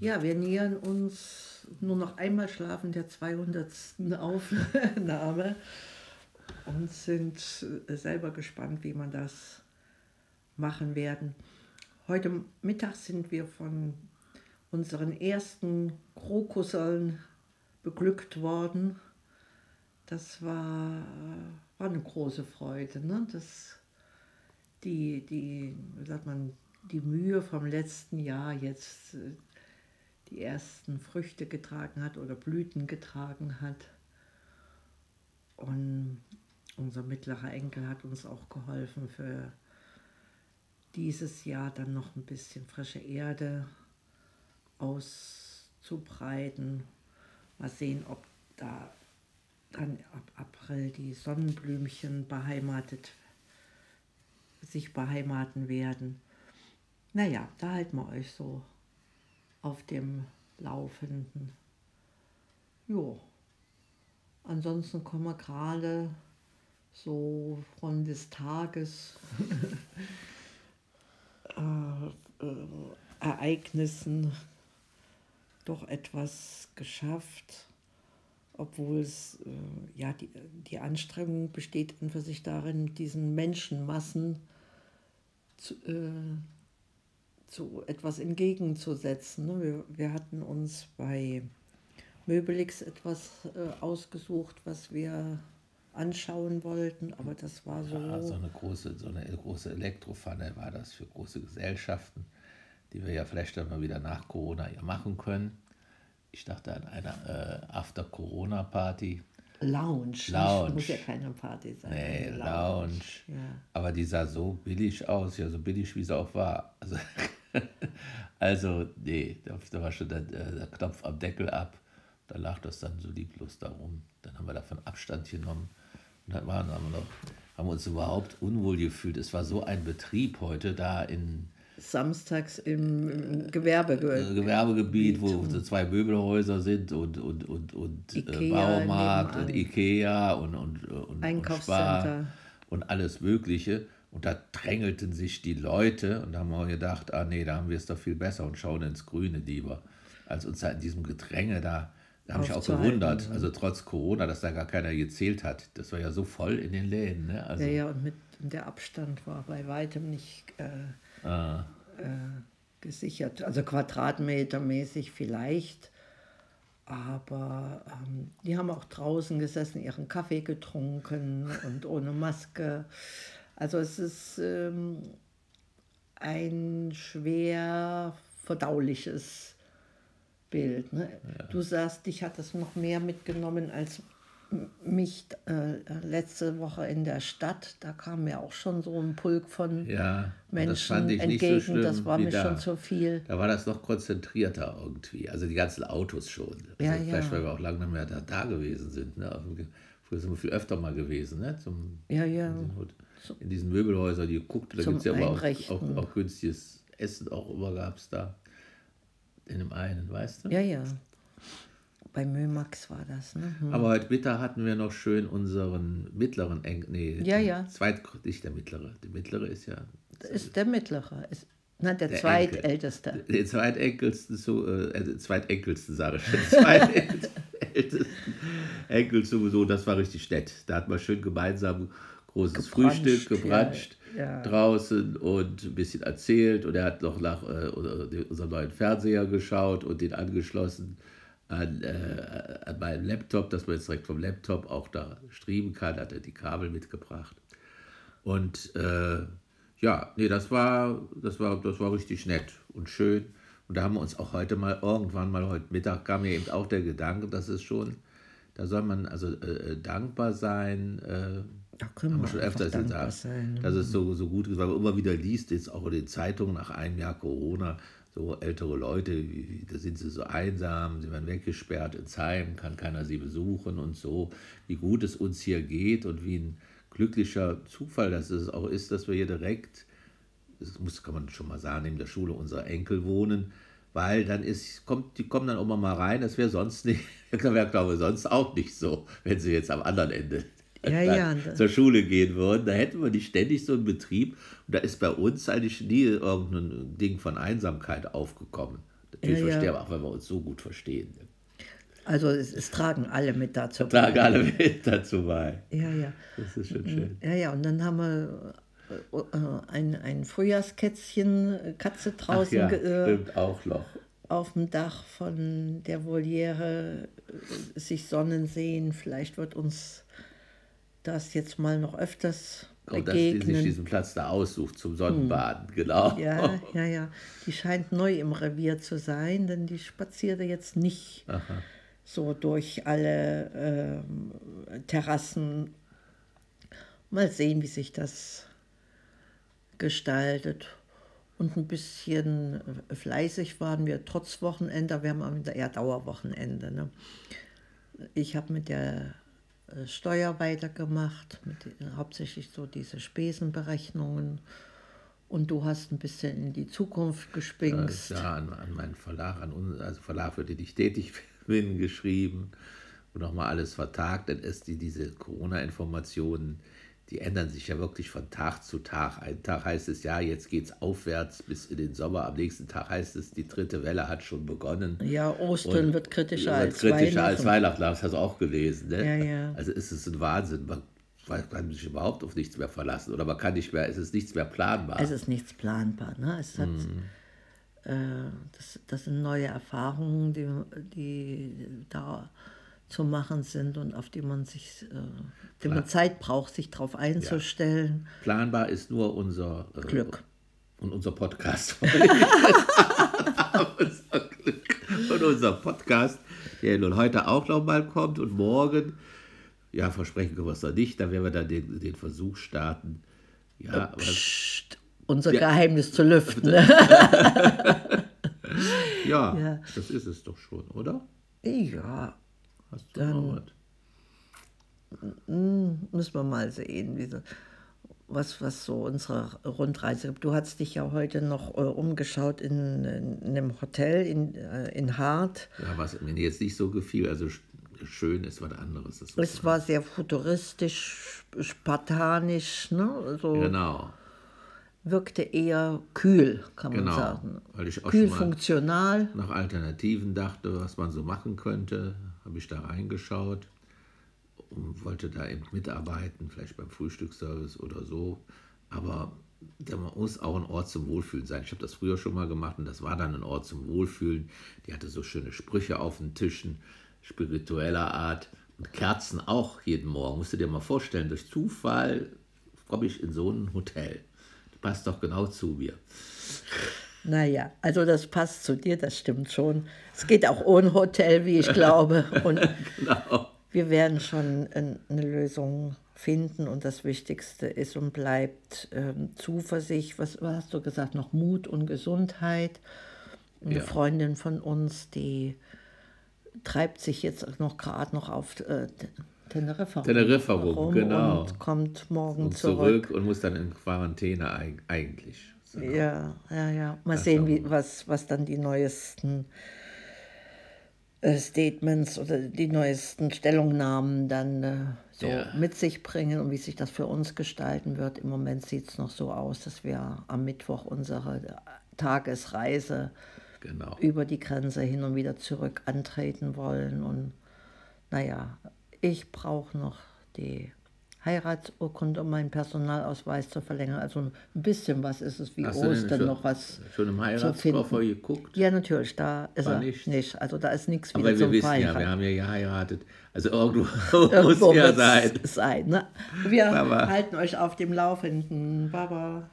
Ja, wir nähern uns nur noch einmal schlafen der 200. Aufnahme und sind selber gespannt, wie man das machen werden. Heute Mittag sind wir von unseren ersten Krokusseln beglückt worden. Das war, war eine große Freude. Ne? Das, die, die, sagt man, die Mühe vom letzten Jahr jetzt äh, die ersten Früchte getragen hat oder Blüten getragen hat. Und unser mittlerer Enkel hat uns auch geholfen für dieses Jahr dann noch ein bisschen frische Erde auszubreiten. Mal sehen, ob da dann ab April die Sonnenblümchen beheimatet, sich beheimaten werden. Naja, da halten wir euch so auf dem Laufenden. Jo. Ansonsten kommen wir gerade so von des Tages äh, äh, Ereignissen doch etwas geschafft, obwohl es, äh, ja, die, die Anstrengung besteht für sich darin, diesen Menschenmassen zu, äh, zu etwas entgegenzusetzen. Ne? Wir, wir hatten uns bei Möbelix etwas äh, ausgesucht, was wir anschauen wollten, aber das war so. Ja, so eine große, so eine große Elektropfanne war das für große Gesellschaften, die wir ja vielleicht dann mal wieder nach Corona ja machen können. Ich dachte an eine äh, After-Corona-Party. Lounge. Lounge. Muss ja keine Party sein. Nee, Lounge. Lounge. Ja. Aber die sah so billig aus, ja, so billig wie sie auch war. Also, also nee, da, da war schon der, der, Knopf am Deckel ab. Da lag das dann so lieblos darum. Dann haben wir davon Abstand genommen. Und dann waren, haben, wir noch, haben wir uns überhaupt unwohl gefühlt. Es war so ein Betrieb heute da in. Samstags im Gewerbegebiet. Äh, Gewerbegebiet, wo so zwei Möbelhäuser sind und, und, und, und äh, Ikea Baumarkt und Ikea und, und, und, Einkaufscenter. Und, und alles Mögliche. Und da drängelten sich die Leute und da haben wir gedacht, ah nee, da haben wir es doch viel besser und schauen ins Grüne lieber, als uns da in diesem Gedränge da da habe ich auch gewundert, also trotz Corona, dass da gar keiner gezählt hat. Das war ja so voll in den Läden. Ne? Also, ja, ja, und mit der Abstand war bei weitem nicht äh, ah. äh, gesichert. Also quadratmetermäßig vielleicht. Aber ähm, die haben auch draußen gesessen, ihren Kaffee getrunken und ohne Maske. Also es ist ähm, ein schwer verdauliches Bild. Ne? Ja. Du sagst, dich hat das noch mehr mitgenommen als mich äh, letzte Woche in der Stadt. Da kam mir auch schon so ein Pulk von ja, Menschen entgegen. So das war mir da. schon zu viel. Da war das noch konzentrierter irgendwie. Also die ganzen Autos schon. Also ja, vielleicht, ja. weil wir auch lange nicht mehr da, da gewesen sind. Ne? Früher sind wir viel öfter mal gewesen. Ne? Zum, ja, ja. In, in diesen Möbelhäusern, die guckt, da gibt es ja aber auch, auch, auch günstiges Essen, auch immer gab es da in dem einen, weißt du? Ja, ja. Bei Mömax war das. Ne? Hm. Aber heute Mittag hatten wir noch schön unseren mittleren Enkel. Nee, ja, ja. Zweit, nicht der mittlere. Der mittlere ist ja. Das ist der mittlere. Ist, na, der, der zweitälteste. Enkel. Der zweitäkelsten, so, äh, zweitenkelsten, sage ich schon. Zweitältesten Enkel sowieso, das war richtig nett. Da hat man schön gemeinsam großes gebranscht, Frühstück gebranscht ja, ja. draußen und ein bisschen erzählt. Und er hat noch nach äh, unserem neuen Fernseher geschaut und den angeschlossen an, äh, an meinen Laptop, dass man jetzt direkt vom Laptop auch da streamen kann. Hat er die Kabel mitgebracht. Und äh, ja, nee, das war, das, war, das war richtig nett und schön. Und da haben wir uns auch heute mal, irgendwann mal heute Mittag kam mir eben auch der Gedanke, dass es schon, da soll man also äh, dankbar sein, äh, da können wir schon öfters gesagt, sein. dass es so, so gut ist, weil man immer wieder liest, jetzt auch in den Zeitungen nach einem Jahr Corona, so ältere Leute, da sind sie so einsam, sie werden weggesperrt ins Heim, kann keiner sie besuchen und so, wie gut es uns hier geht und wie ein glücklicher Zufall das es auch ist, dass wir hier direkt, das muss, kann man schon mal sagen, neben der Schule unserer Enkel wohnen, weil dann ist, kommt, die kommen dann auch mal rein, das wäre sonst nicht, das wäre glaube ich sonst auch nicht so, wenn sie jetzt am anderen Ende ja, ja, zur Schule gehen würden. Da hätten wir nicht ständig so einen Betrieb. Und da ist bei uns eigentlich nie irgendein Ding von Einsamkeit aufgekommen. Natürlich ja, verstehen wir auch, weil wir uns so gut verstehen. Ne? Also es, es, tragen alle mit dazu bei. Tragen alle mit dazu bei. Ja, ja. Das ist schon schön. Ja, ja, und dann haben wir äh, ein, ein Frühjahrskätzchen, Katze draußen. Ach ja, stimmt, auch noch. Auf dem Dach von der Voliere sich Sonnen sehen. Vielleicht wird uns das jetzt mal noch öfters begegnen. Und dass die sich diesen Platz da aussucht zum Sonnenbaden, hm. genau. Ja, ja, ja. Die scheint neu im Revier zu sein, denn die spazierte jetzt nicht Aha. so durch alle äh, Terrassen. Mal sehen, wie sich das gestaltet. Und ein bisschen fleißig waren wir trotz Wochenende. Wir haben ja Dauerwochenende. Ne? Ich habe mit der äh, Steuer weitergemacht, mit, hauptsächlich so diese Spesenberechnungen. Und du hast ein bisschen in die Zukunft gespinkst. Ja, an, an meinen Verlag, an uns, also Verlag, für den ich tätig bin, geschrieben und nochmal alles vertagt. Dann ist die, diese Corona-Informationen die ändern sich ja wirklich von Tag zu Tag. Ein Tag heißt es, ja, jetzt geht es aufwärts bis in den Sommer. Am nächsten Tag heißt es, die dritte Welle hat schon begonnen. Ja, Ostern Und wird kritischer, wird als, kritischer Weihnachten. als Weihnachten. Das hast du auch gelesen. Ne? Ja, ja. Also ist es ein Wahnsinn. Man kann sich überhaupt auf nichts mehr verlassen. Oder man kann nicht mehr, es ist nichts mehr planbar. Es ist nichts planbar. Ne? Es hat, mhm. äh, das, das sind neue Erfahrungen, die, die da zu machen sind und auf die man sich, äh, man Zeit braucht, sich darauf einzustellen. Ja. Planbar ist nur unser äh, Glück. Und unser Podcast. unser Glück. Und unser Podcast, der nun heute auch nochmal kommt und morgen, ja, versprechen können wir es noch nicht, da werden wir dann den, den Versuch starten. Ja, Psst, unser ja. Geheimnis zu lüften. ja, ja, das ist es doch schon, oder? Ja, Hast du Dann, hm, Müssen wir mal sehen, wie so, was, was so unsere Rundreise gibt. Du hast dich ja heute noch äh, umgeschaut in, in, in, einem Hotel in, äh, in Hart. Ja, was mir jetzt nicht so gefiel, also schön ist was anderes. es war sehr futuristisch, spartanisch, ne? So genau. Wirkte eher kühl, kann man genau, sagen. Weil ich auch kühl, funktional. Nach Alternativen dachte, was man so machen könnte habe ich da reingeschaut und wollte da eben mitarbeiten, vielleicht beim Frühstücksservice oder so. Aber da muss auch ein Ort zum Wohlfühlen sein. Ich habe das früher schon mal gemacht und das war dann ein Ort zum Wohlfühlen. Die hatte so schöne Sprüche auf den Tischen, spiritueller Art und Kerzen auch jeden Morgen. Musst du dir mal vorstellen, durch Zufall komme ich in so ein Hotel. Das passt doch genau zu mir. Naja, also das passt zu dir, das stimmt schon. Es geht auch ohne Hotel, wie ich glaube. Und genau. wir werden schon eine Lösung finden und das Wichtigste ist und bleibt ähm, Zuversicht. Was, was, hast du gesagt? Noch Mut und Gesundheit. Eine ja. Freundin von uns, die treibt sich jetzt noch gerade noch auf äh, Teneriffa, Teneriffa rum, genau. Und kommt morgen und zurück. zurück. Und muss dann in Quarantäne eigentlich. Genau. Ja, ja, ja. Mal das sehen, wie, was, was dann die neuesten äh, Statements oder die neuesten Stellungnahmen dann äh, so ja. mit sich bringen und wie sich das für uns gestalten wird. Im Moment sieht es noch so aus, dass wir am Mittwoch unsere Tagesreise genau. über die Grenze hin und wieder zurück antreten wollen. Und naja, ich brauche noch die Heiratsurkunde, um meinen Personalausweis zu verlängern. Also ein bisschen was ist es wie Hast Ostern noch was. Schon im Heiratskoffer geguckt? Ja, natürlich, da ist War er nicht. nicht. Also da ist nichts wieder Aber wir wissen ja, wir haben ja geheiratet. Also irgendwo, irgendwo muss ja sein. sein ne? Wir Baba. halten euch auf dem Laufenden. Baba.